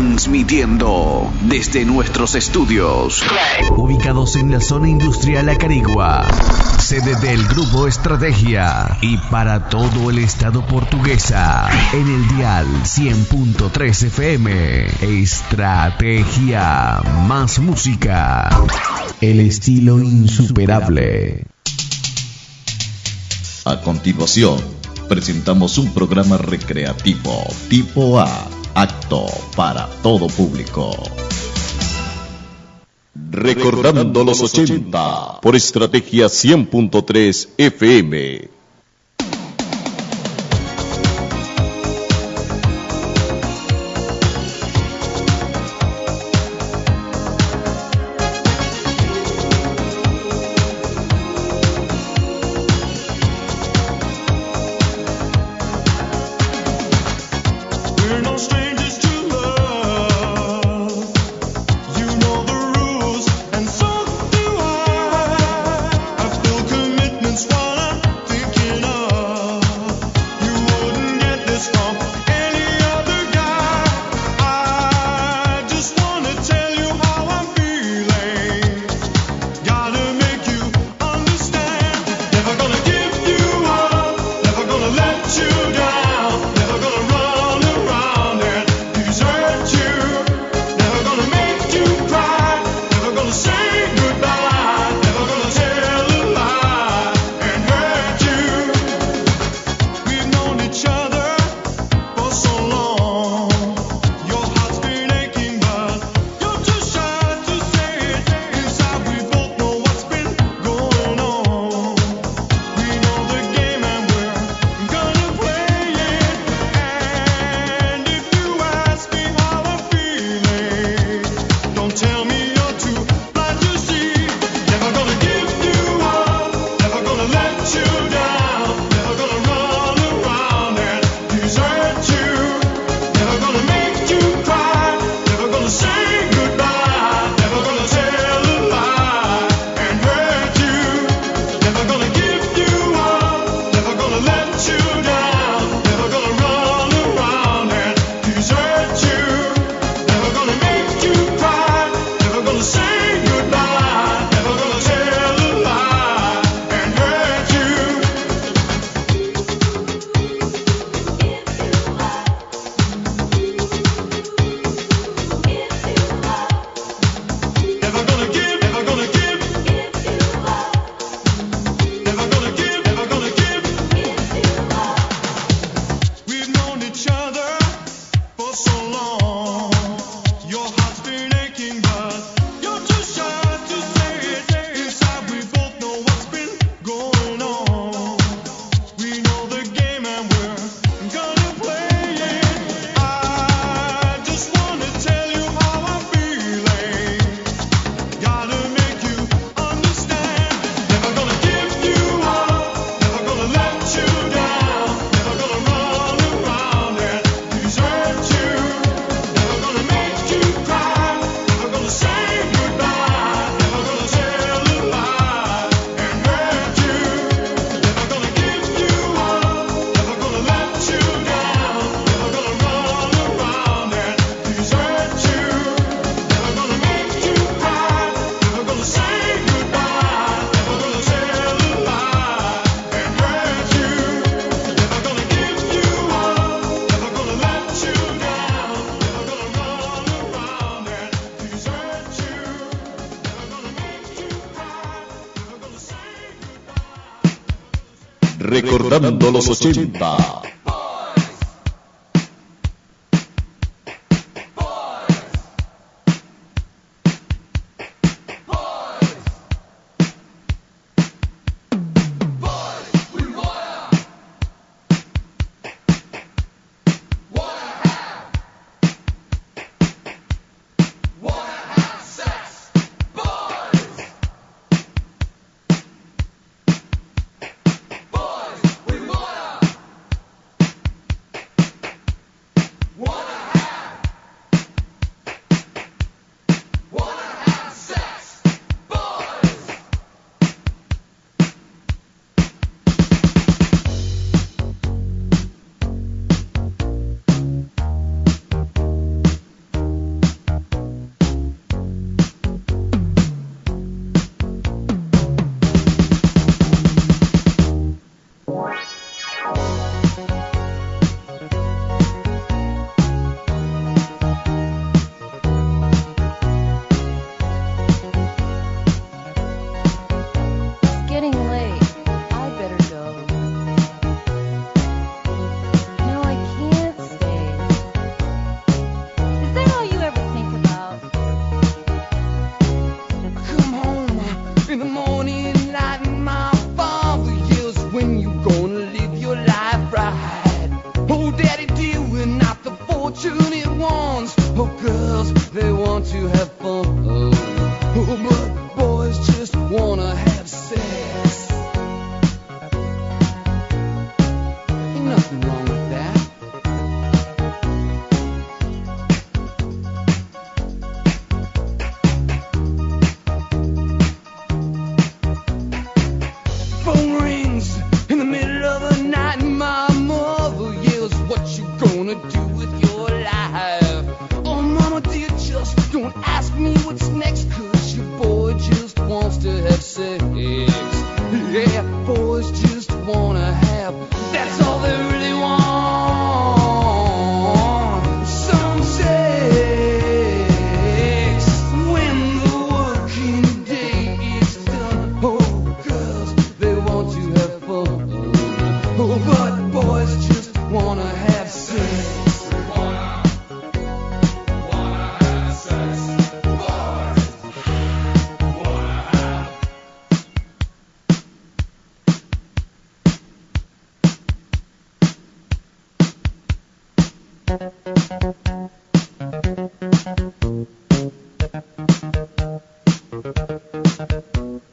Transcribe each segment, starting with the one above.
Transmitiendo desde nuestros estudios. Ubicados en la zona industrial Acarigua. Sede del Grupo Estrategia. Y para todo el estado portuguesa. En el dial 100.3 FM. Estrategia. Más música. El estilo insuperable. A continuación, presentamos un programa recreativo tipo A Acto para todo público. Recordando los 80 por estrategia 100.3 FM. Recordando los 80. Thank you.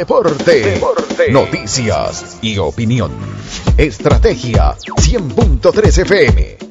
Deporte, noticias y opinión. Estrategia 100.3 FM.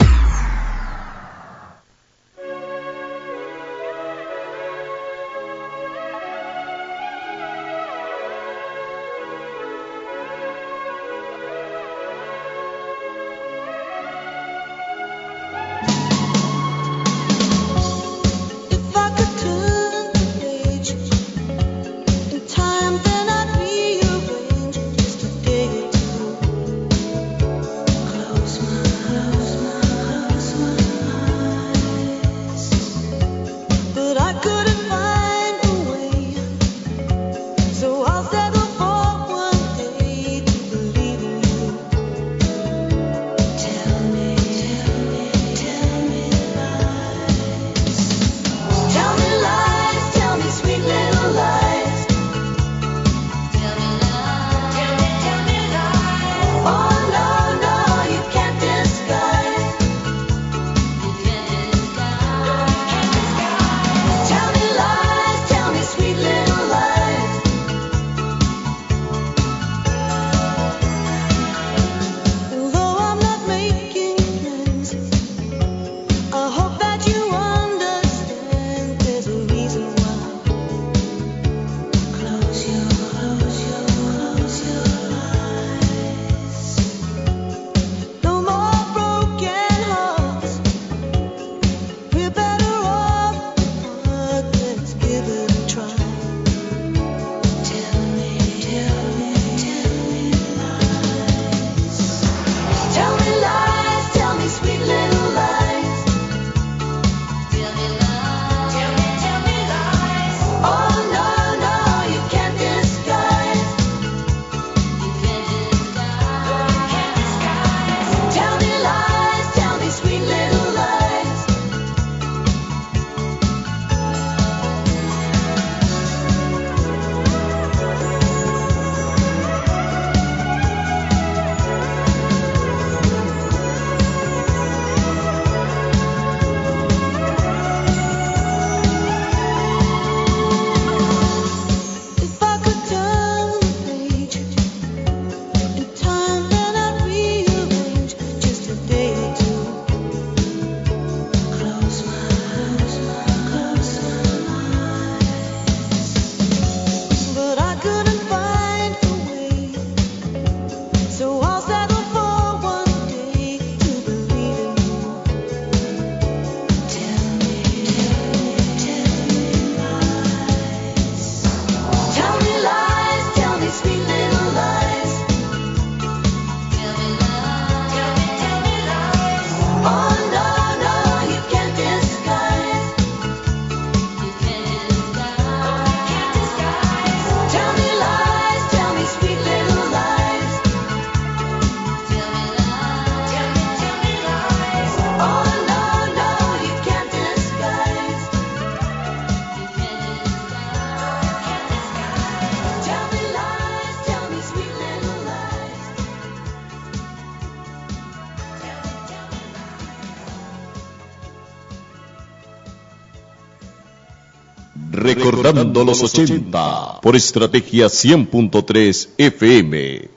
Los 80 por Estrategia 100.3 FM.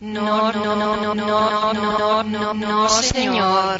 No, no, no, no, no, no, no, no, no, señor.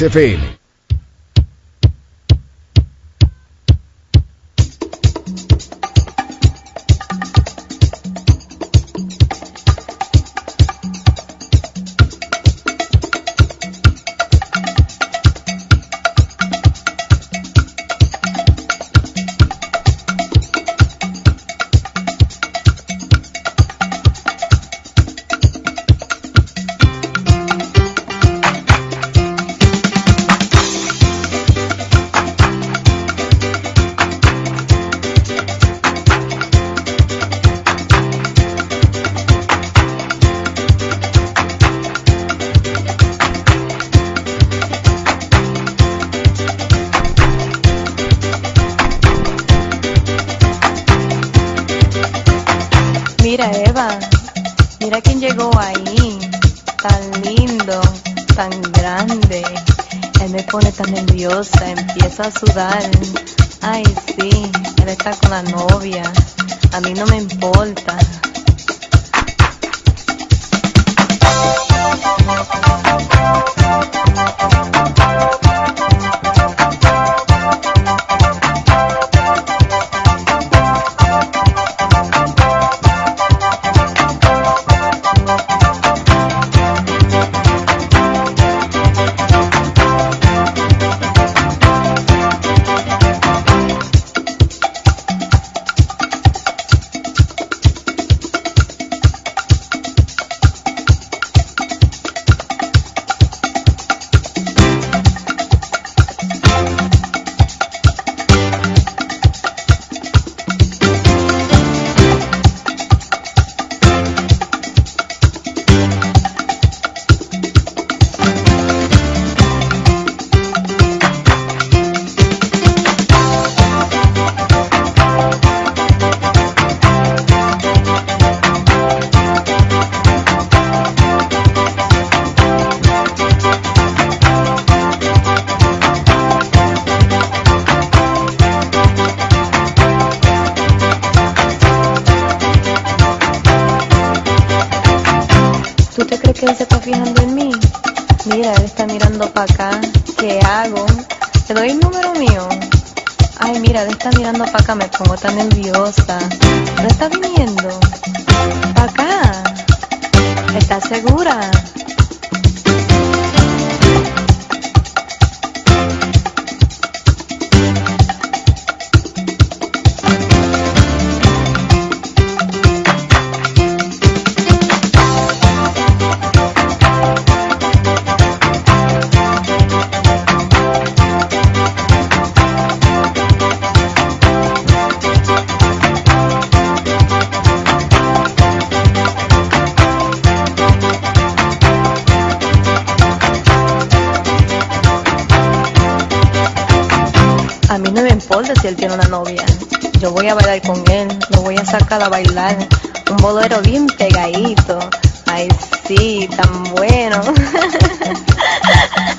Express mí no me importa si él tiene una novia. Yo voy a bailar con él, lo voy a sacar a bailar. Un bolero bien pegadito. Ay, sí, tan bueno.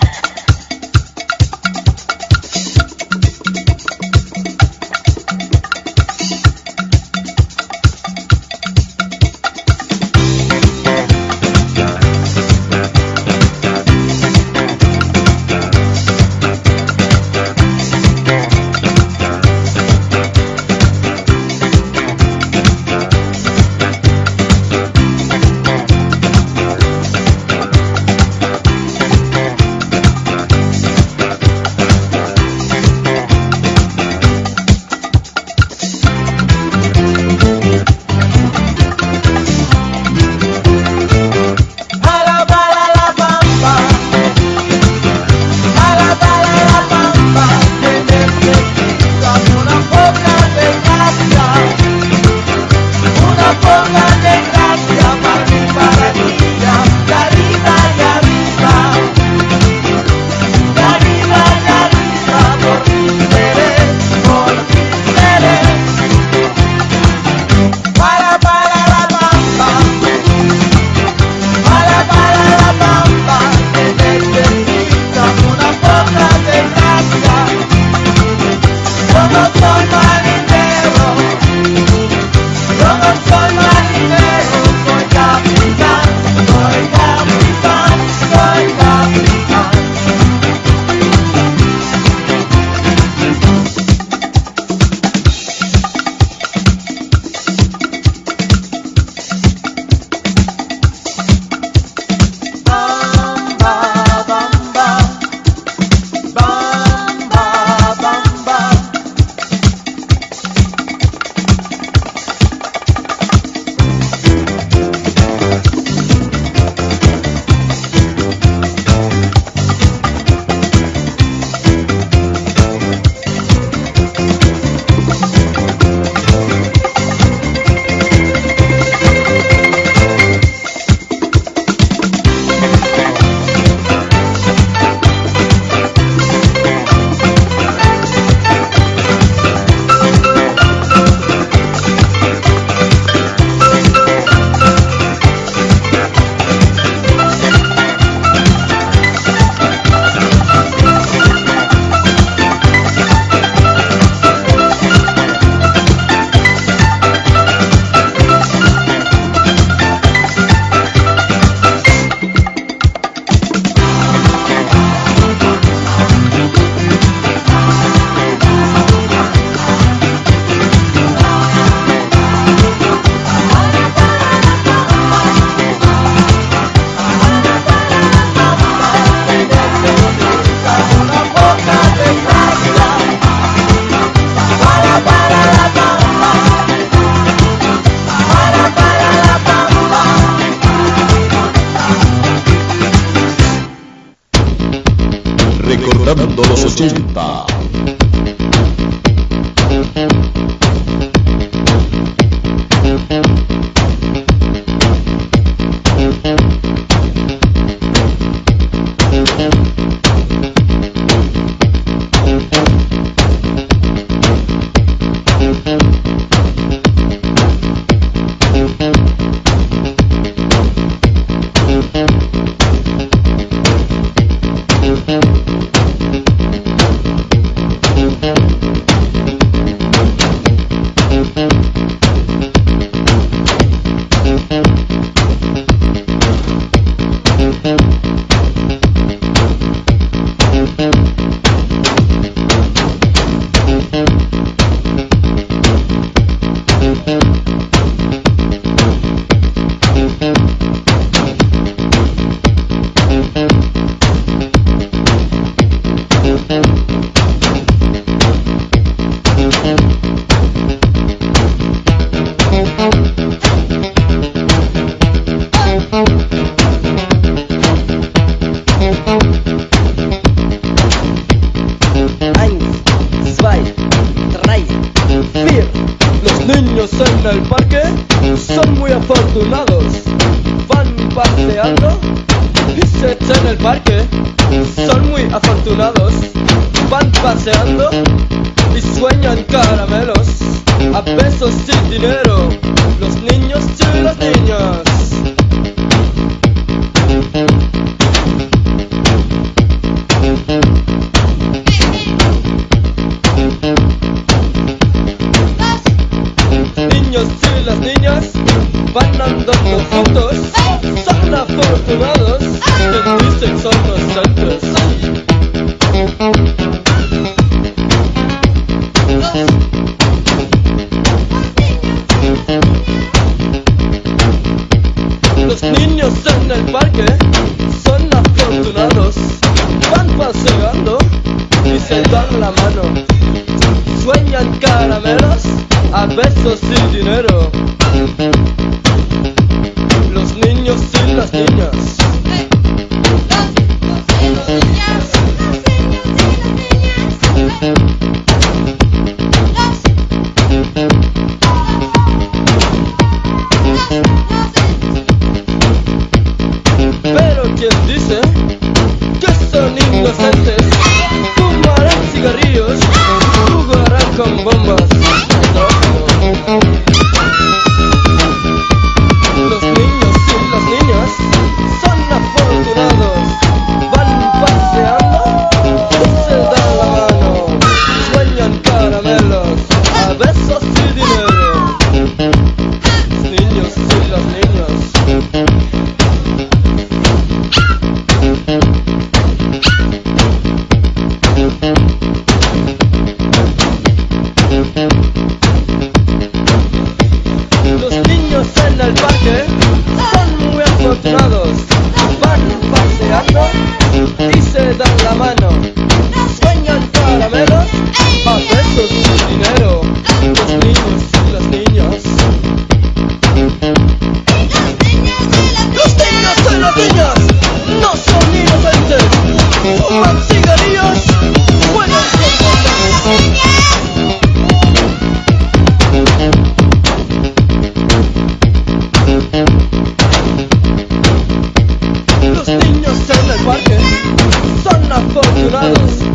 hermanos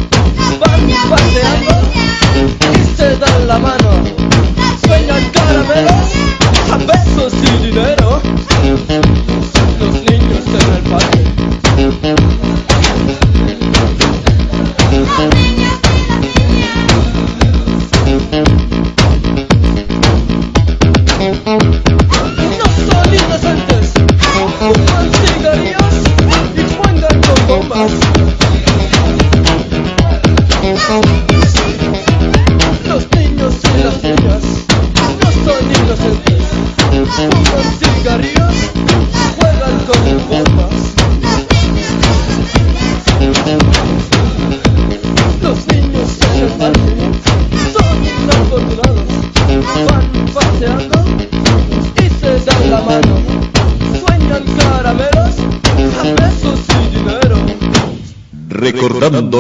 paseando y se dan la mano, sueñan caramelos, a besos y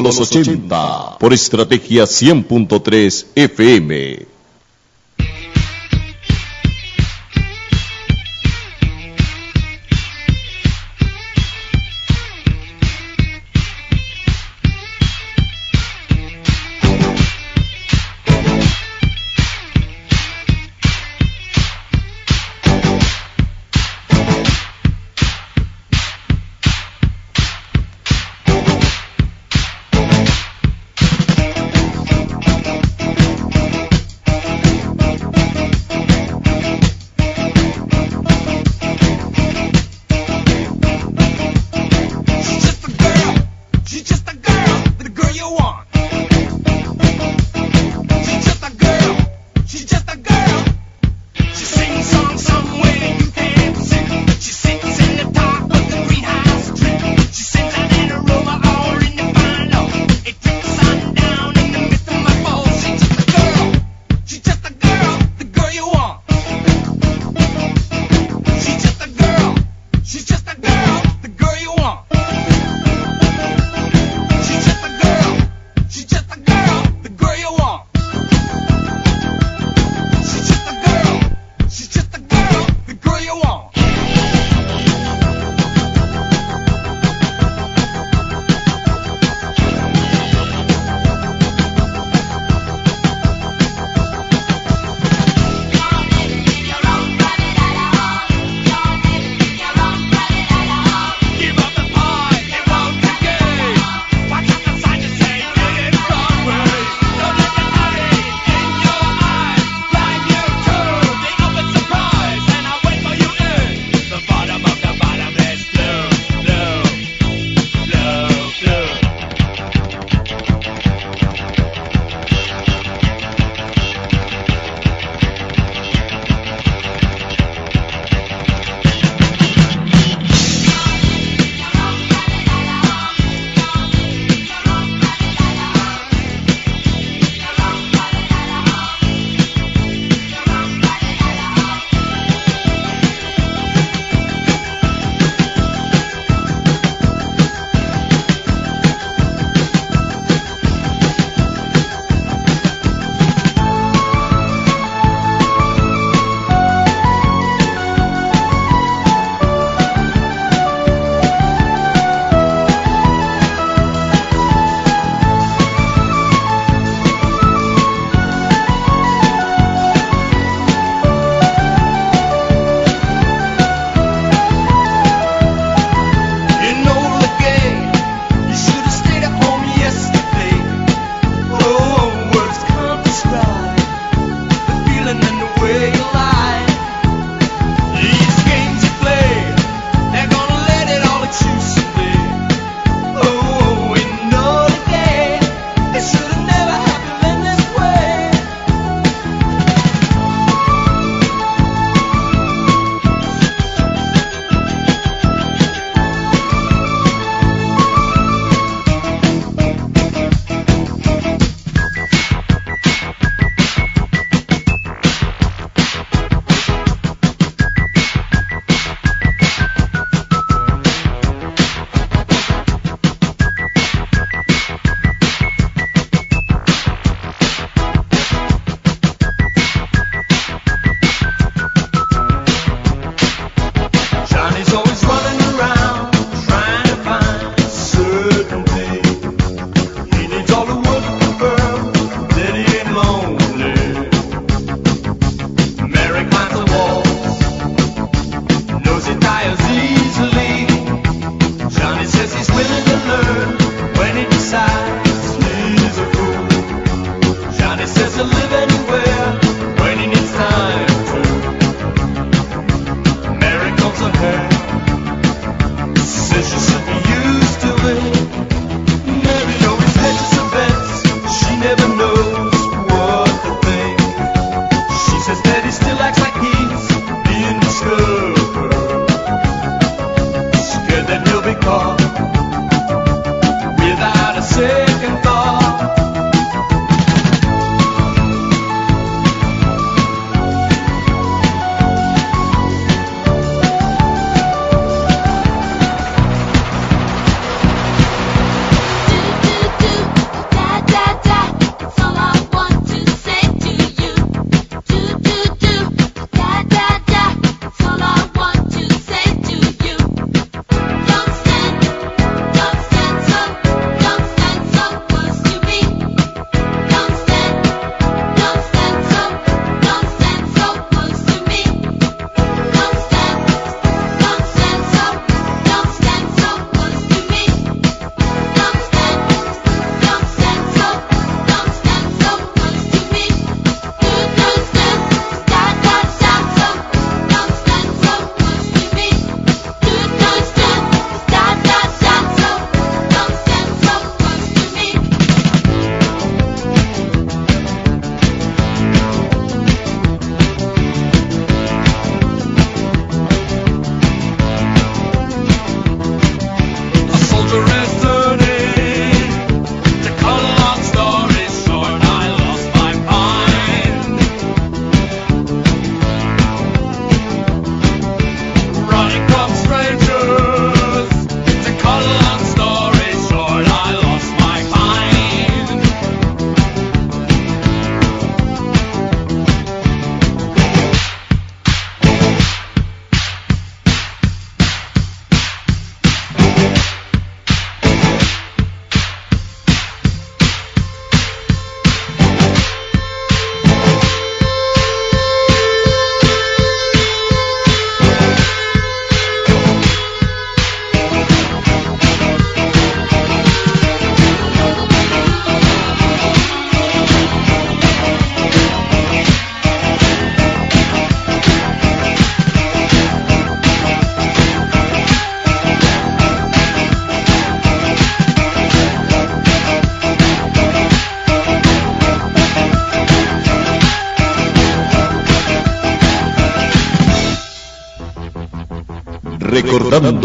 los 80 por Estrategia 100.3 FM.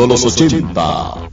los 80.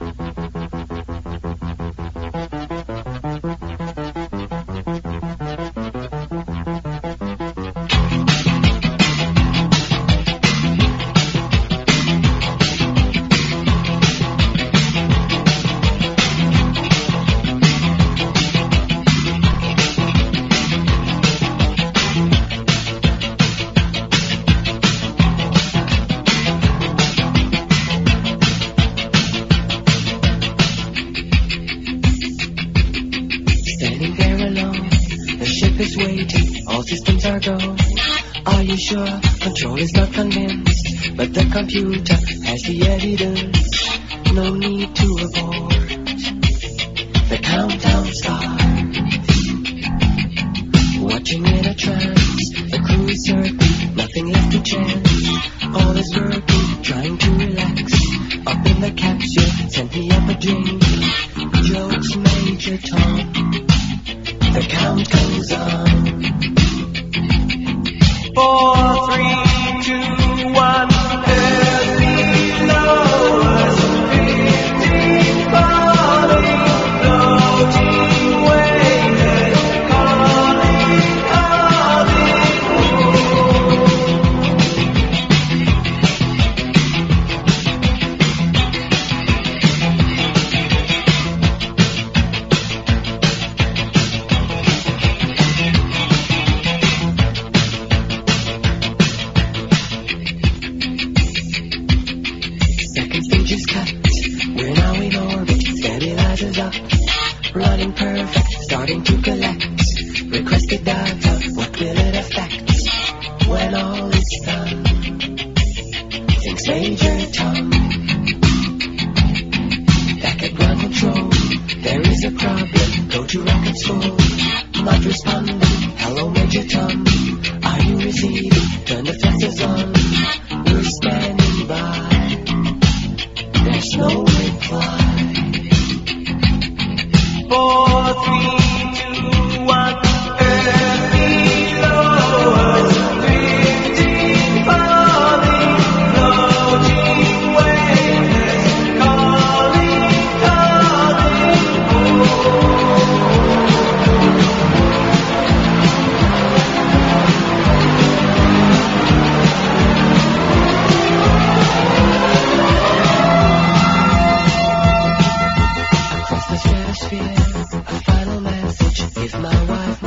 If give my wife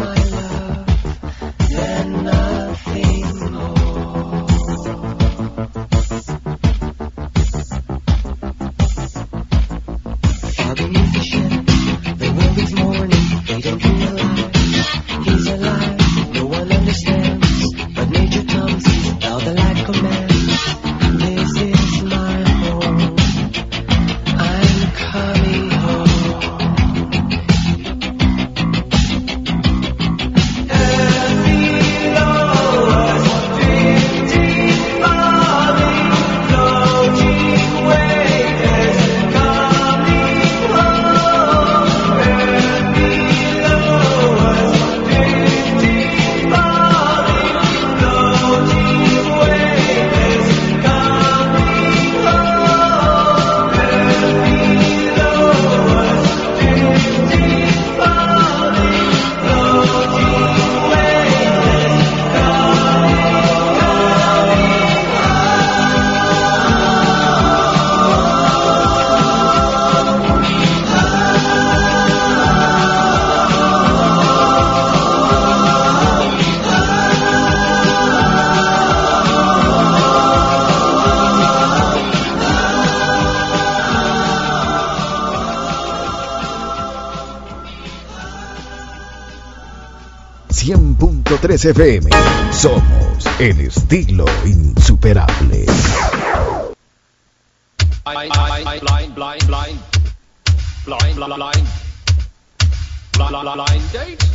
103 FM. Somos el estilo insuperable. blind.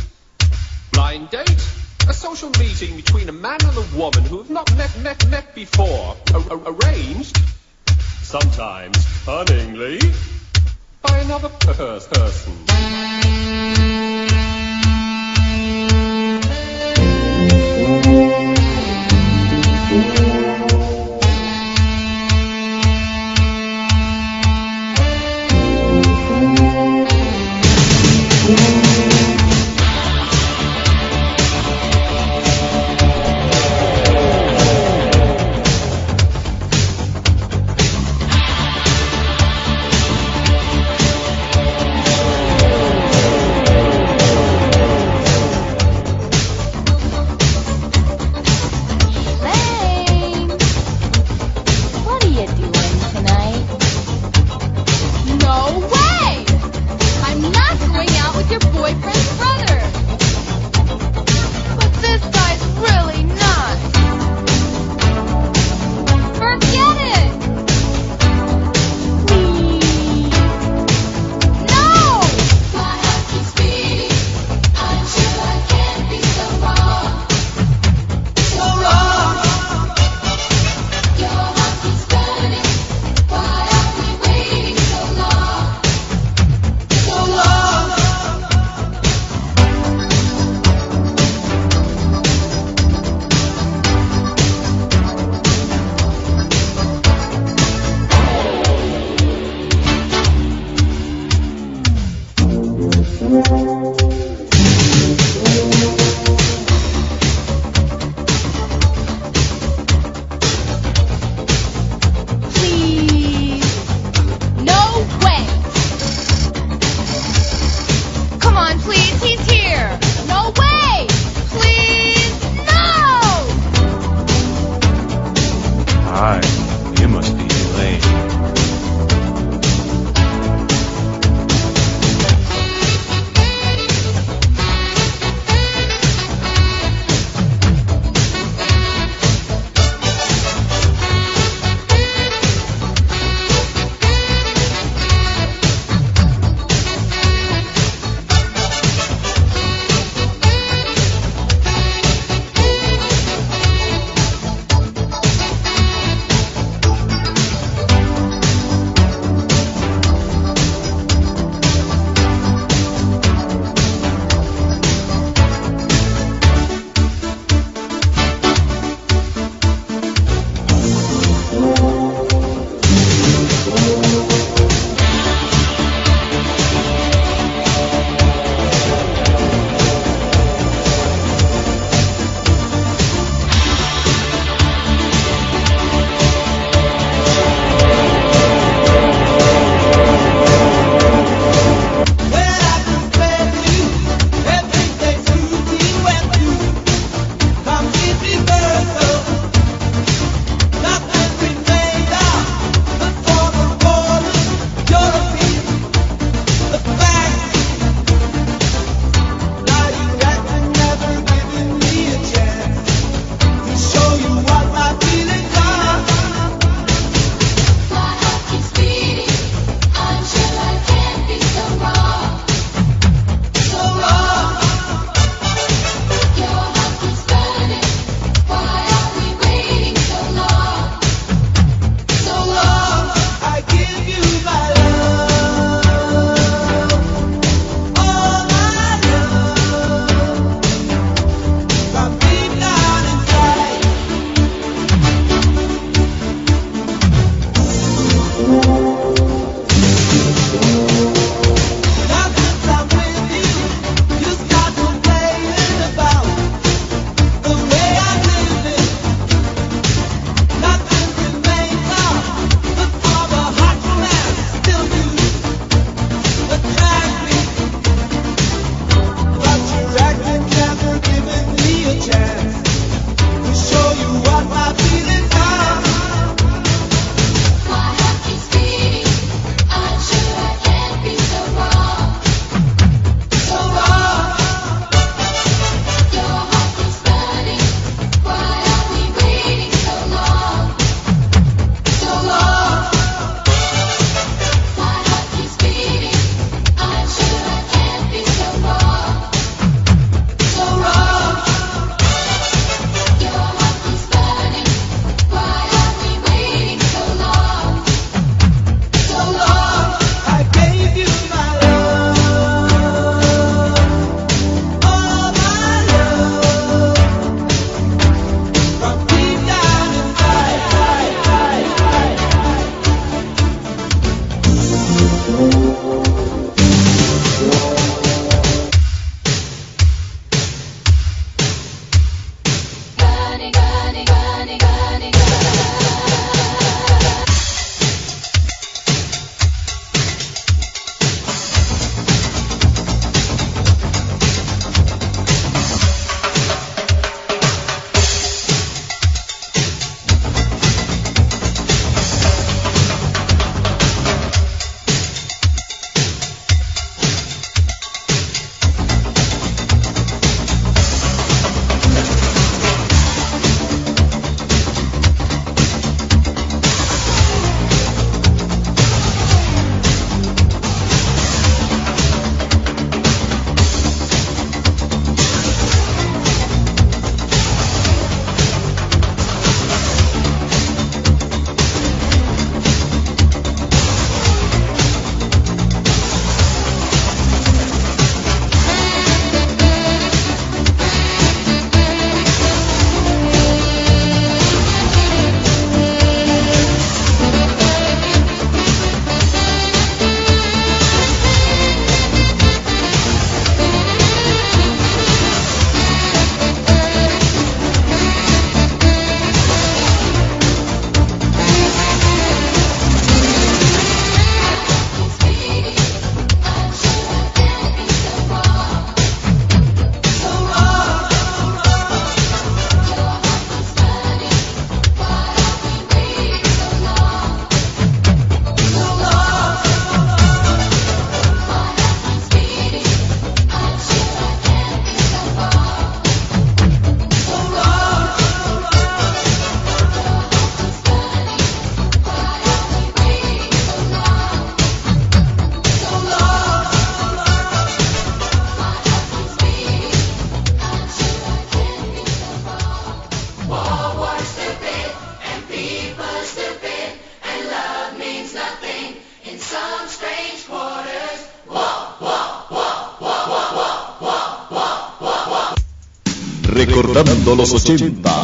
Recordando los 80.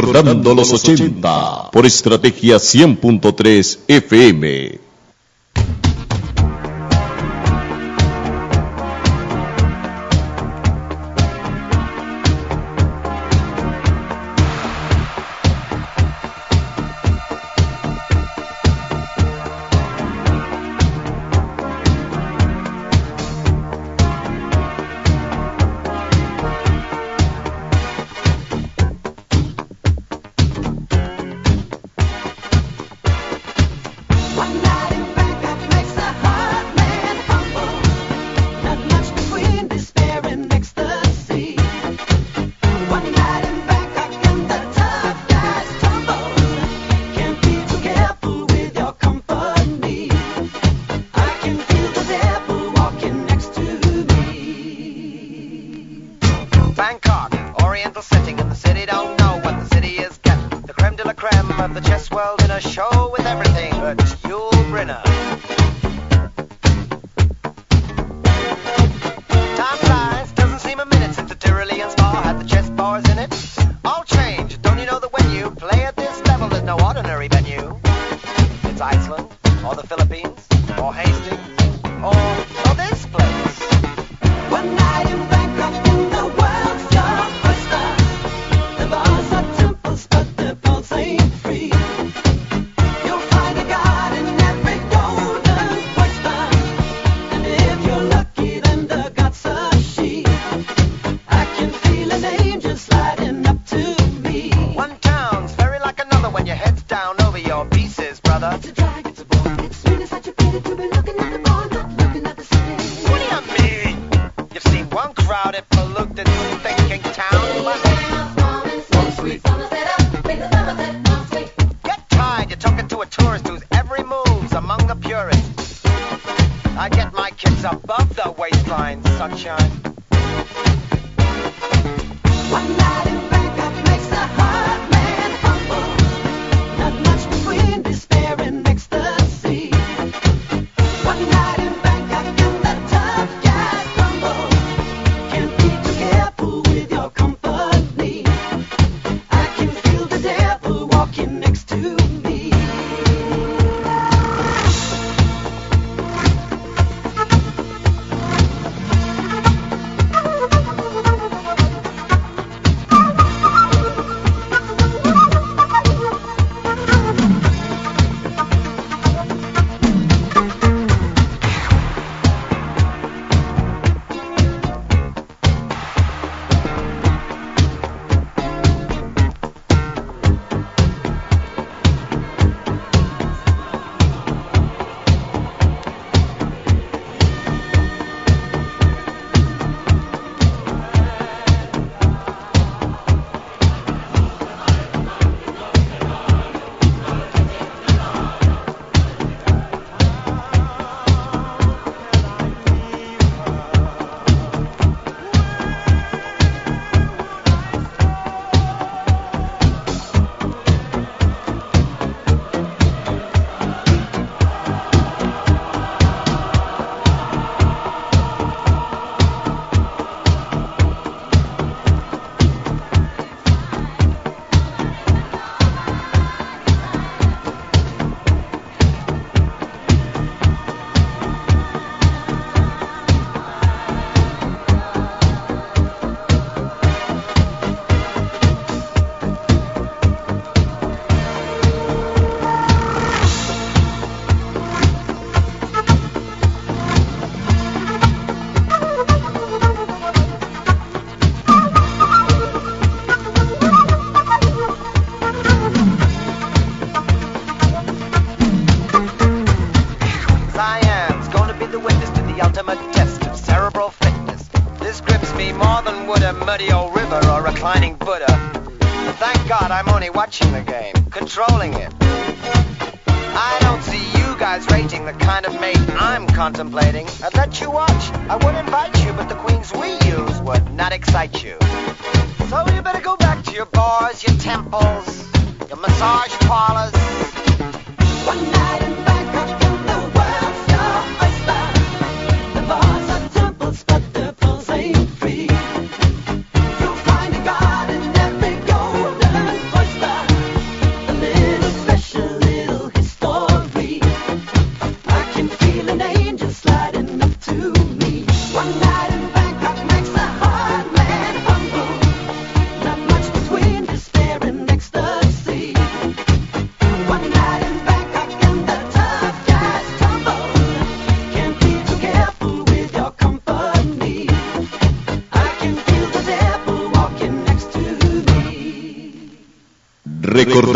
Recordando los 80 por Estrategia 100.3 FM.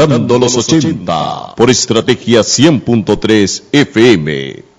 Recordando los 80 por Estrategia 100.3 FM.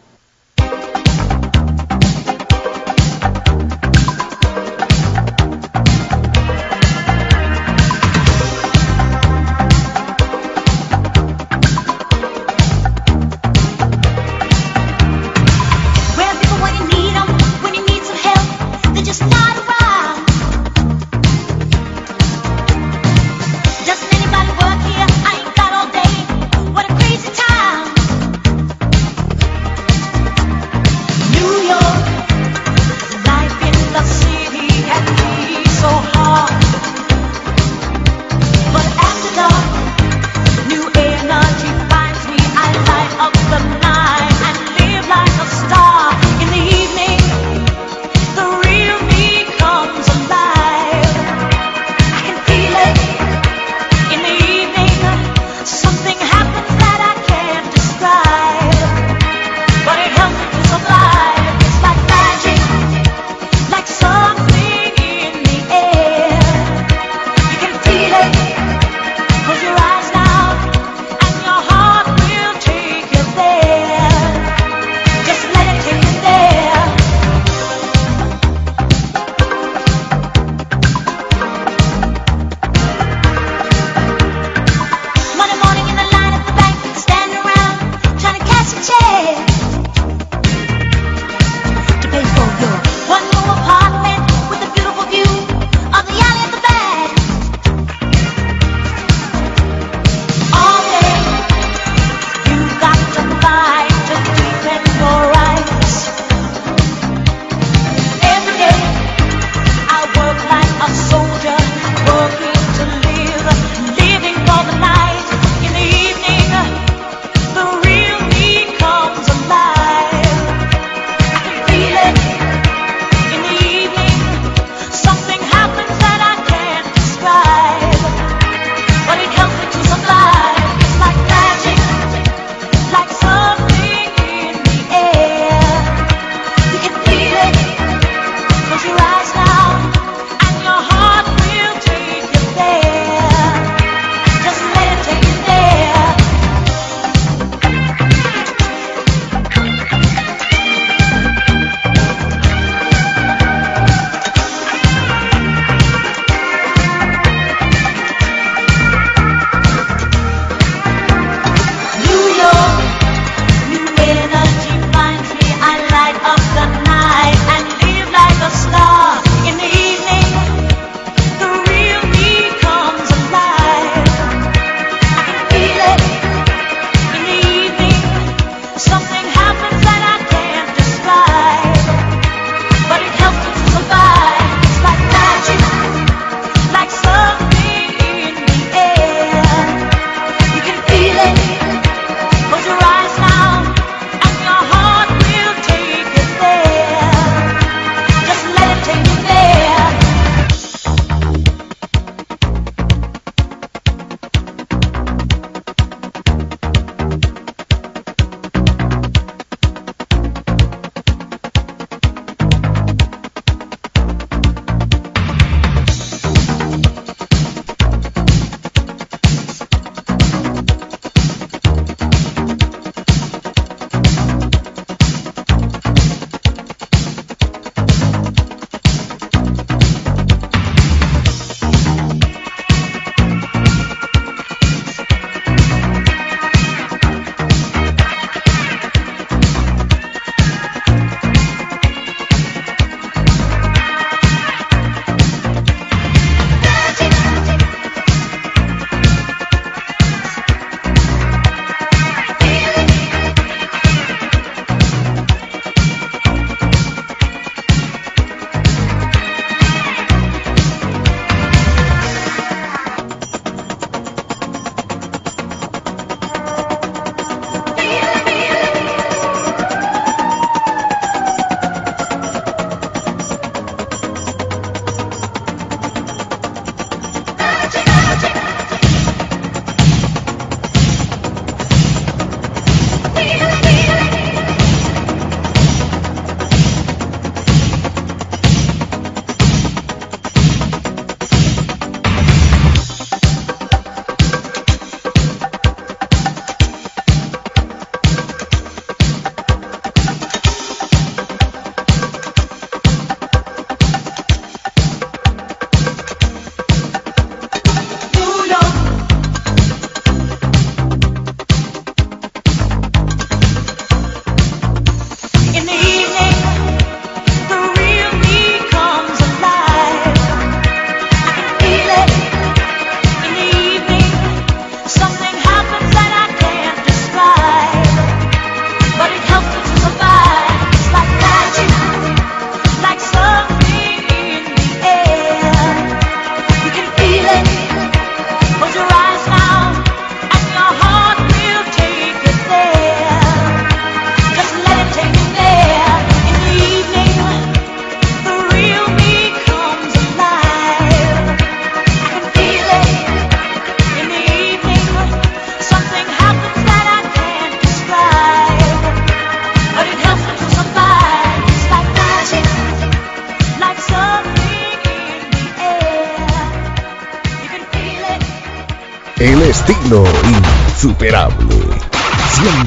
Insuperable.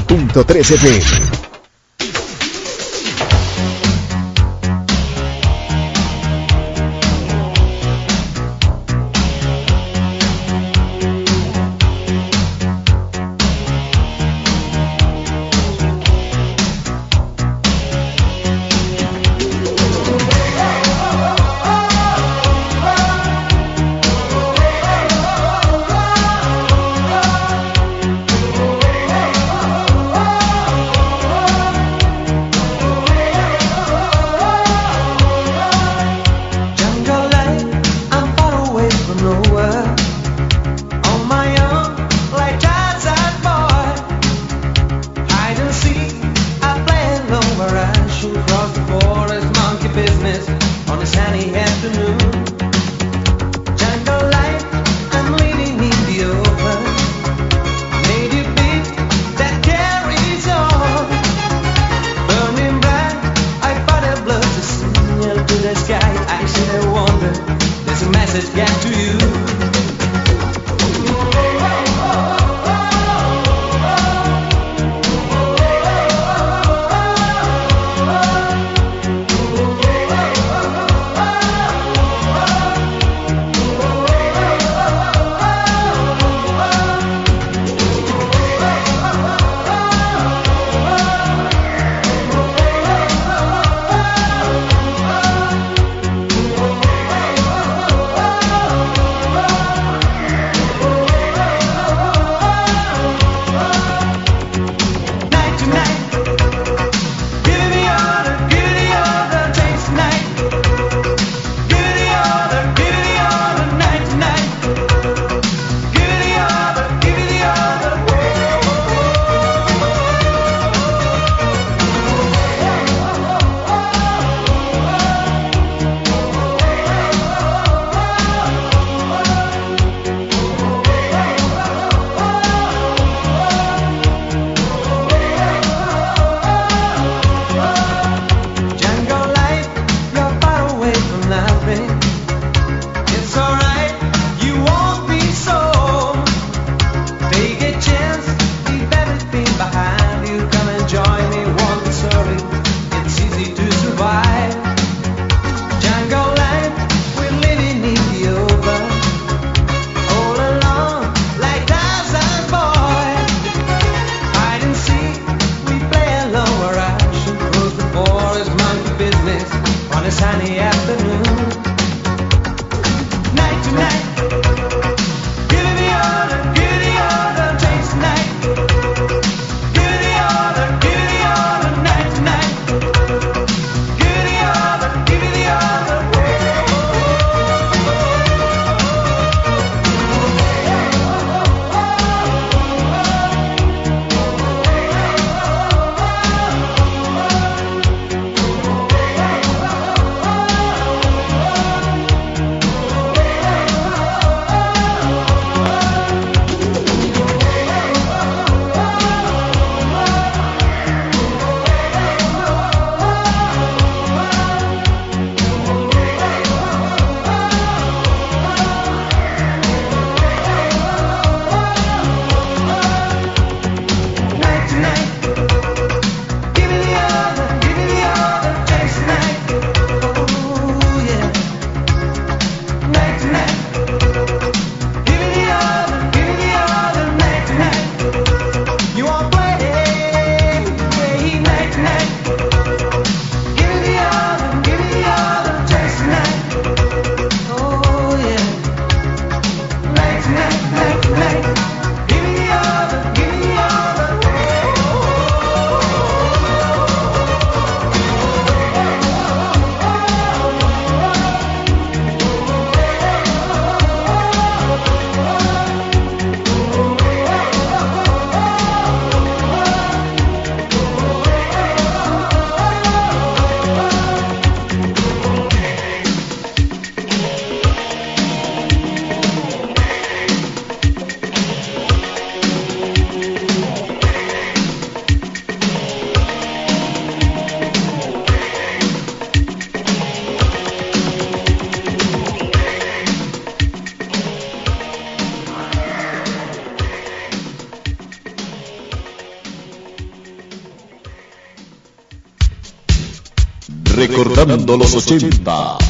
100.3 FM. Los 80.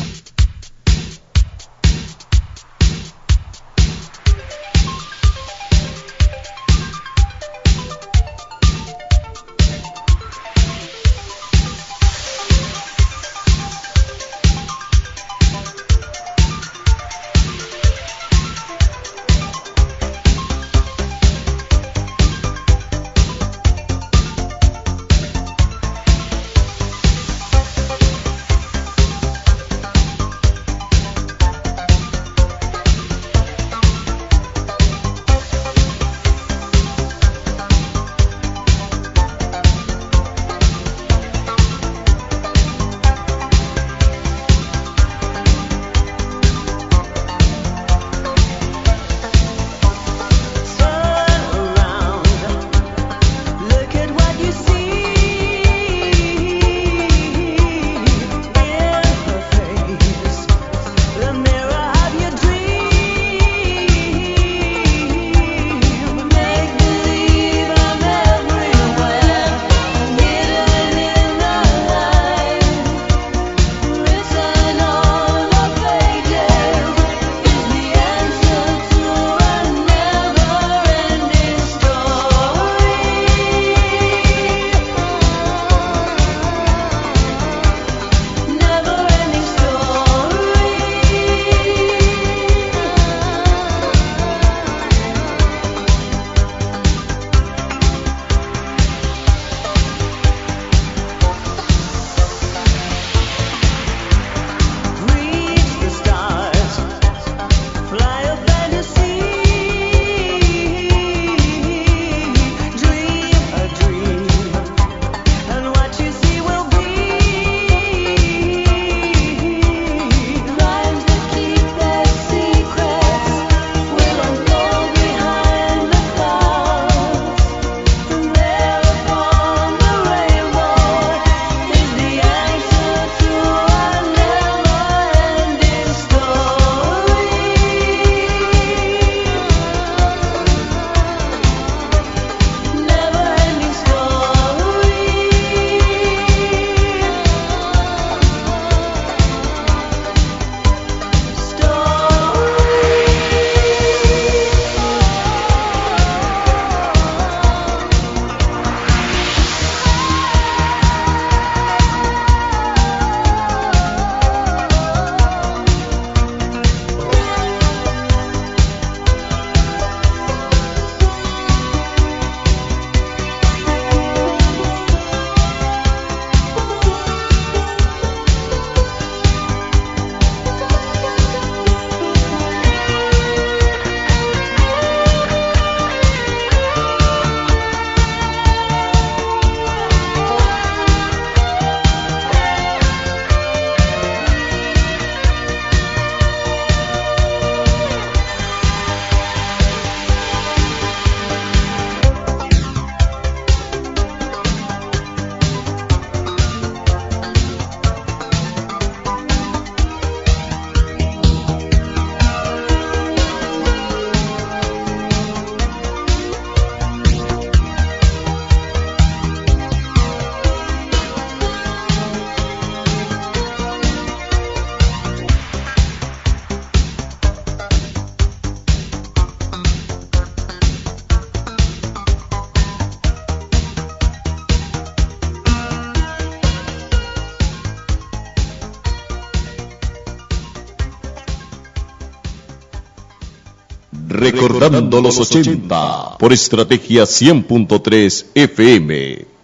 Recordando los 80 por Estrategia 100.3 FM.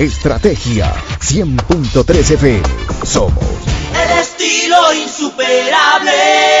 Estrategia 100.3 FM. Somos El estilo insuperable.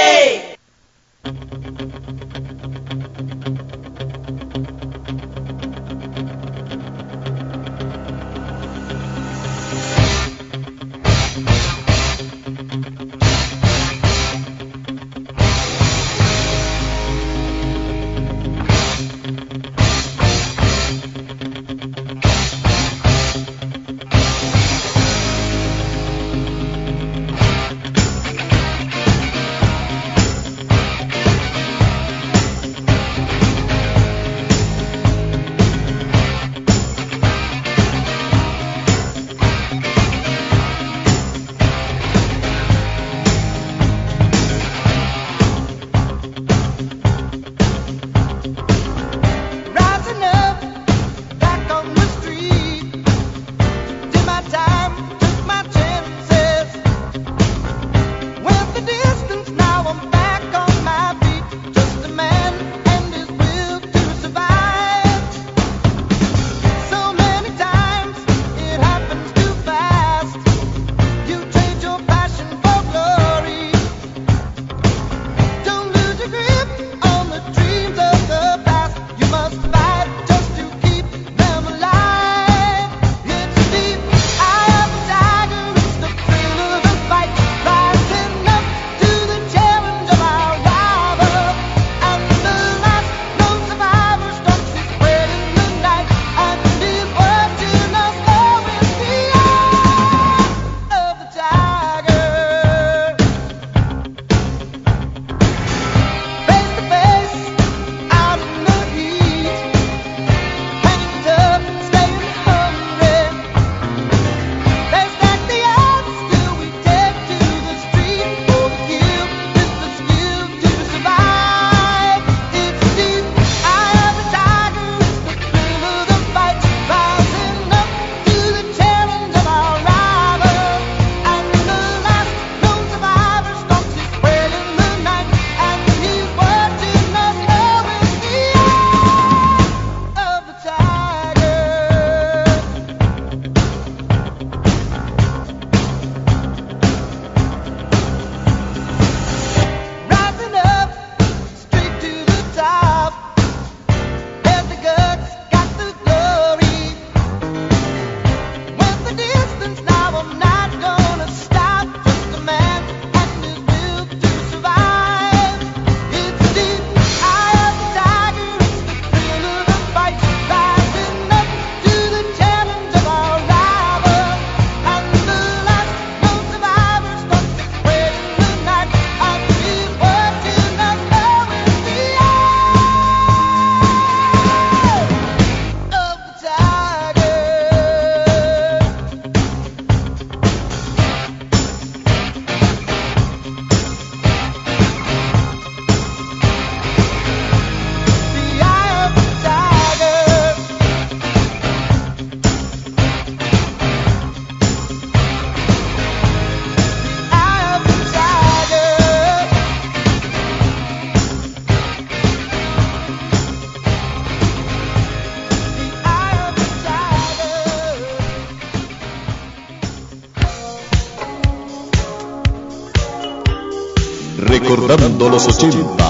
Los 80.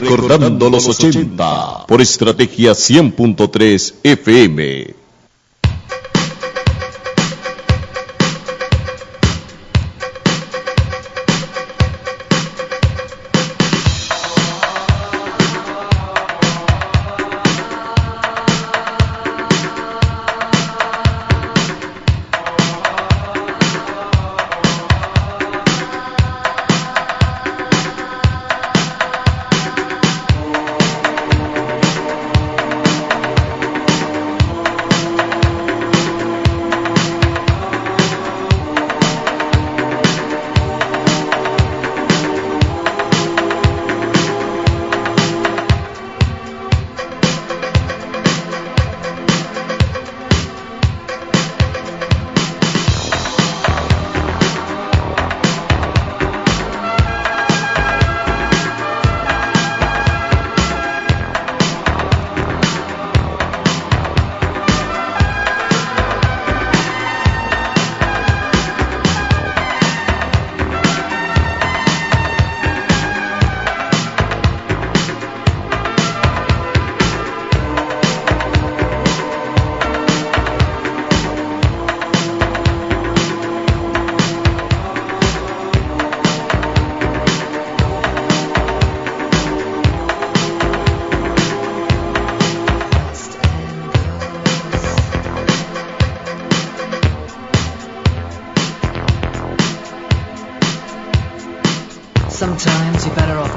Recordando los 80 por estrategia 100.3 FM.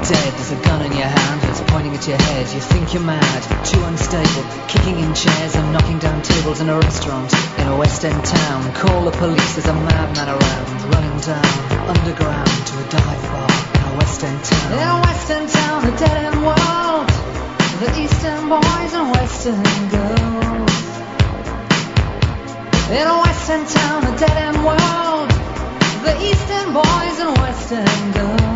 Dead. There's a gun in your hand, it's pointing at your head. You think you're mad, too unstable, kicking in chairs and knocking down tables in a restaurant in a West End town. Call the police, there's a madman around, running down underground to a dive bar in a West End town. In a West End town, a dead end world. The Eastern boys and Western girls. In a Western town, a dead end world. The Eastern boys and Western girls.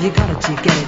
Have you got it? Do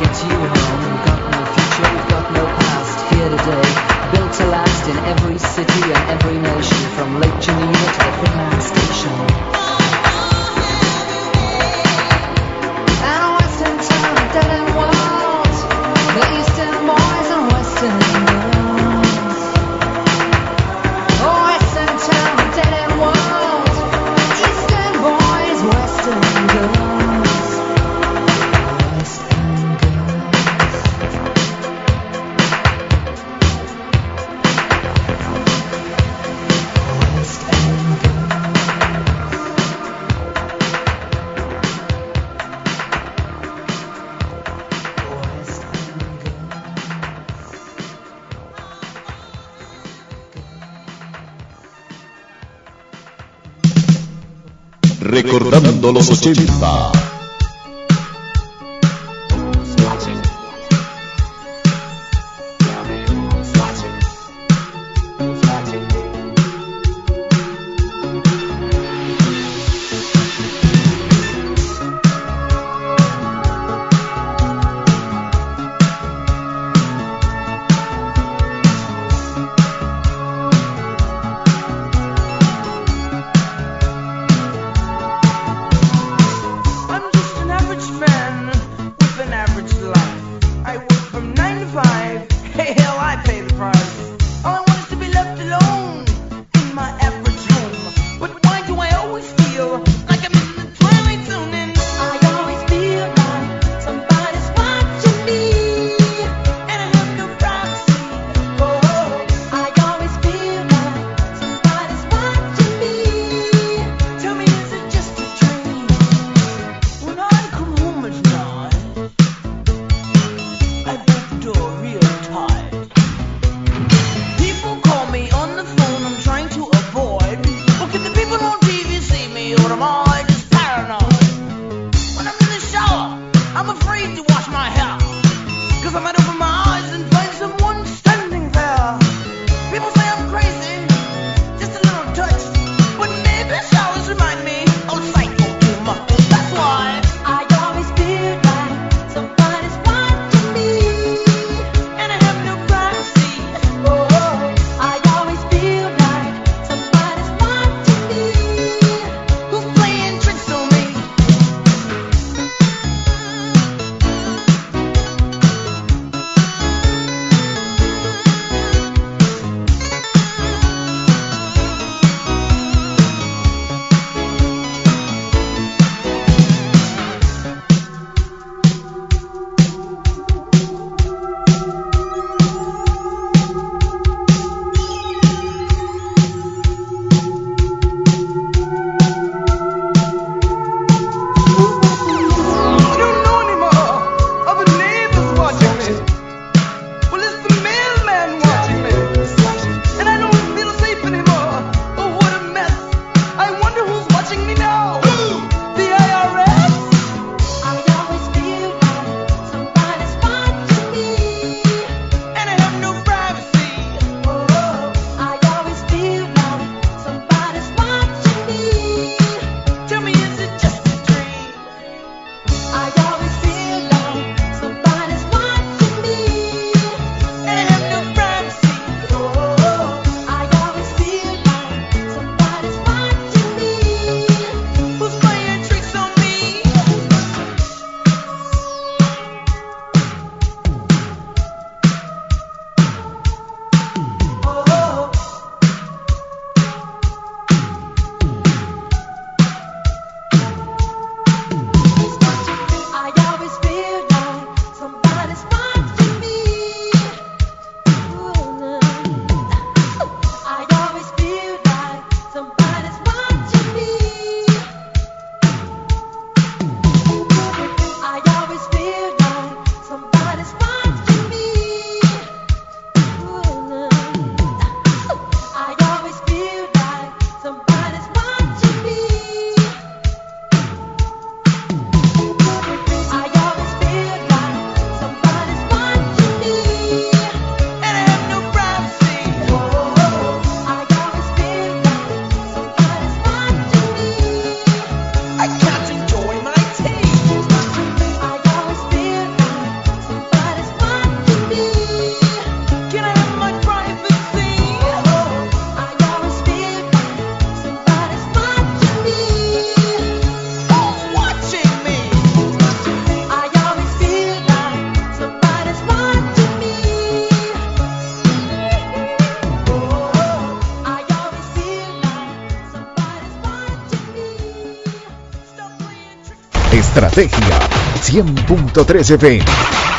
wait till I get you home. We've got no future, we've got no past. Here today, built to last in every Recordando los 100.3 FM.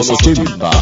Recordando los 80.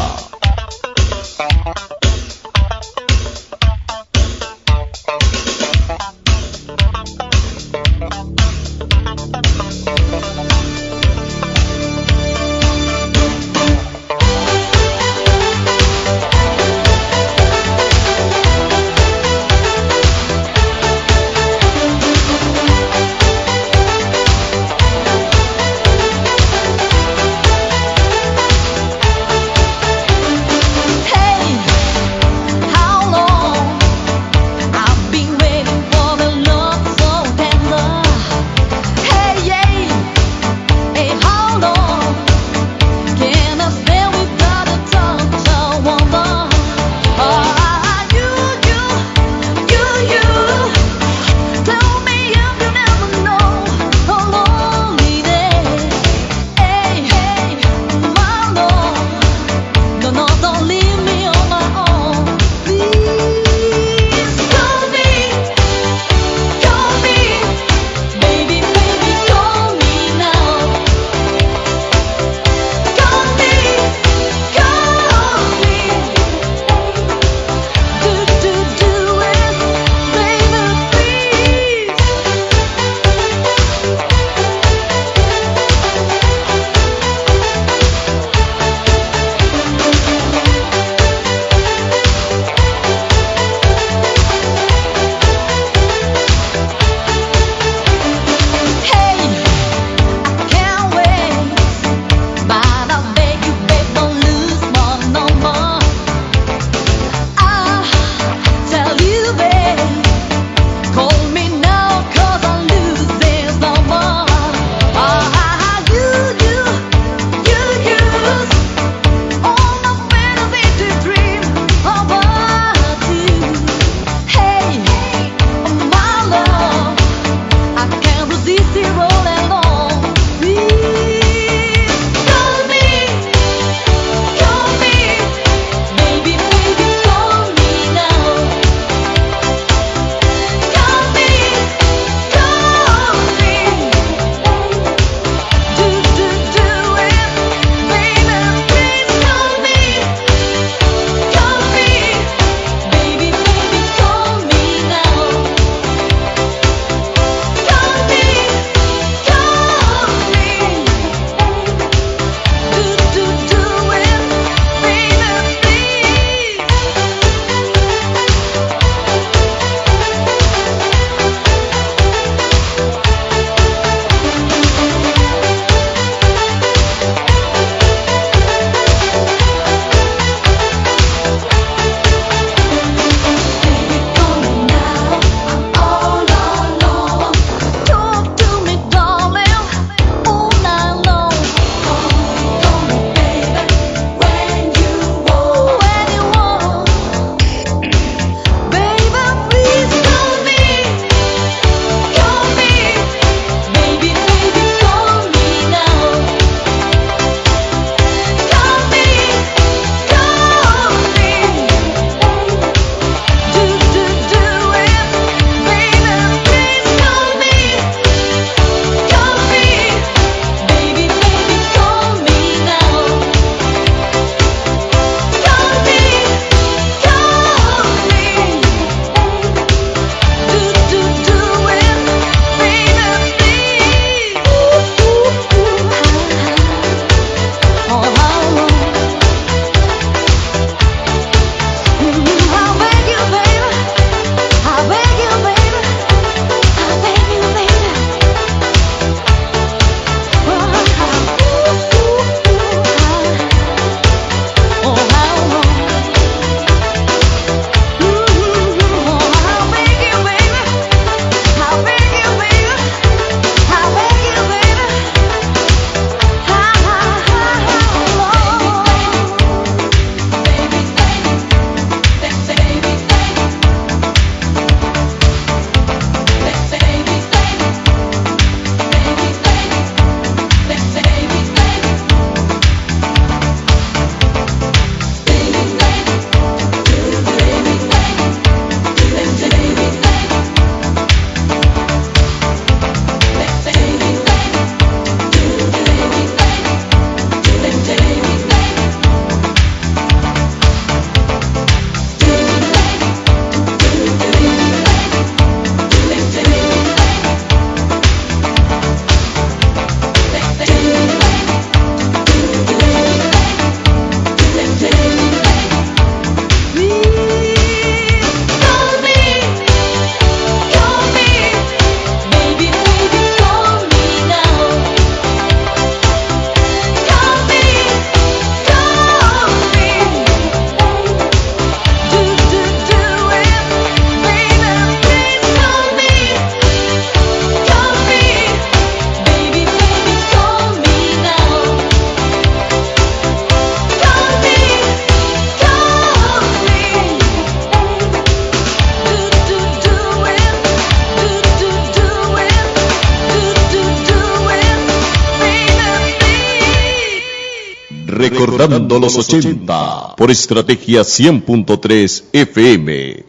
Los 80 por Estrategia 100.3 FM.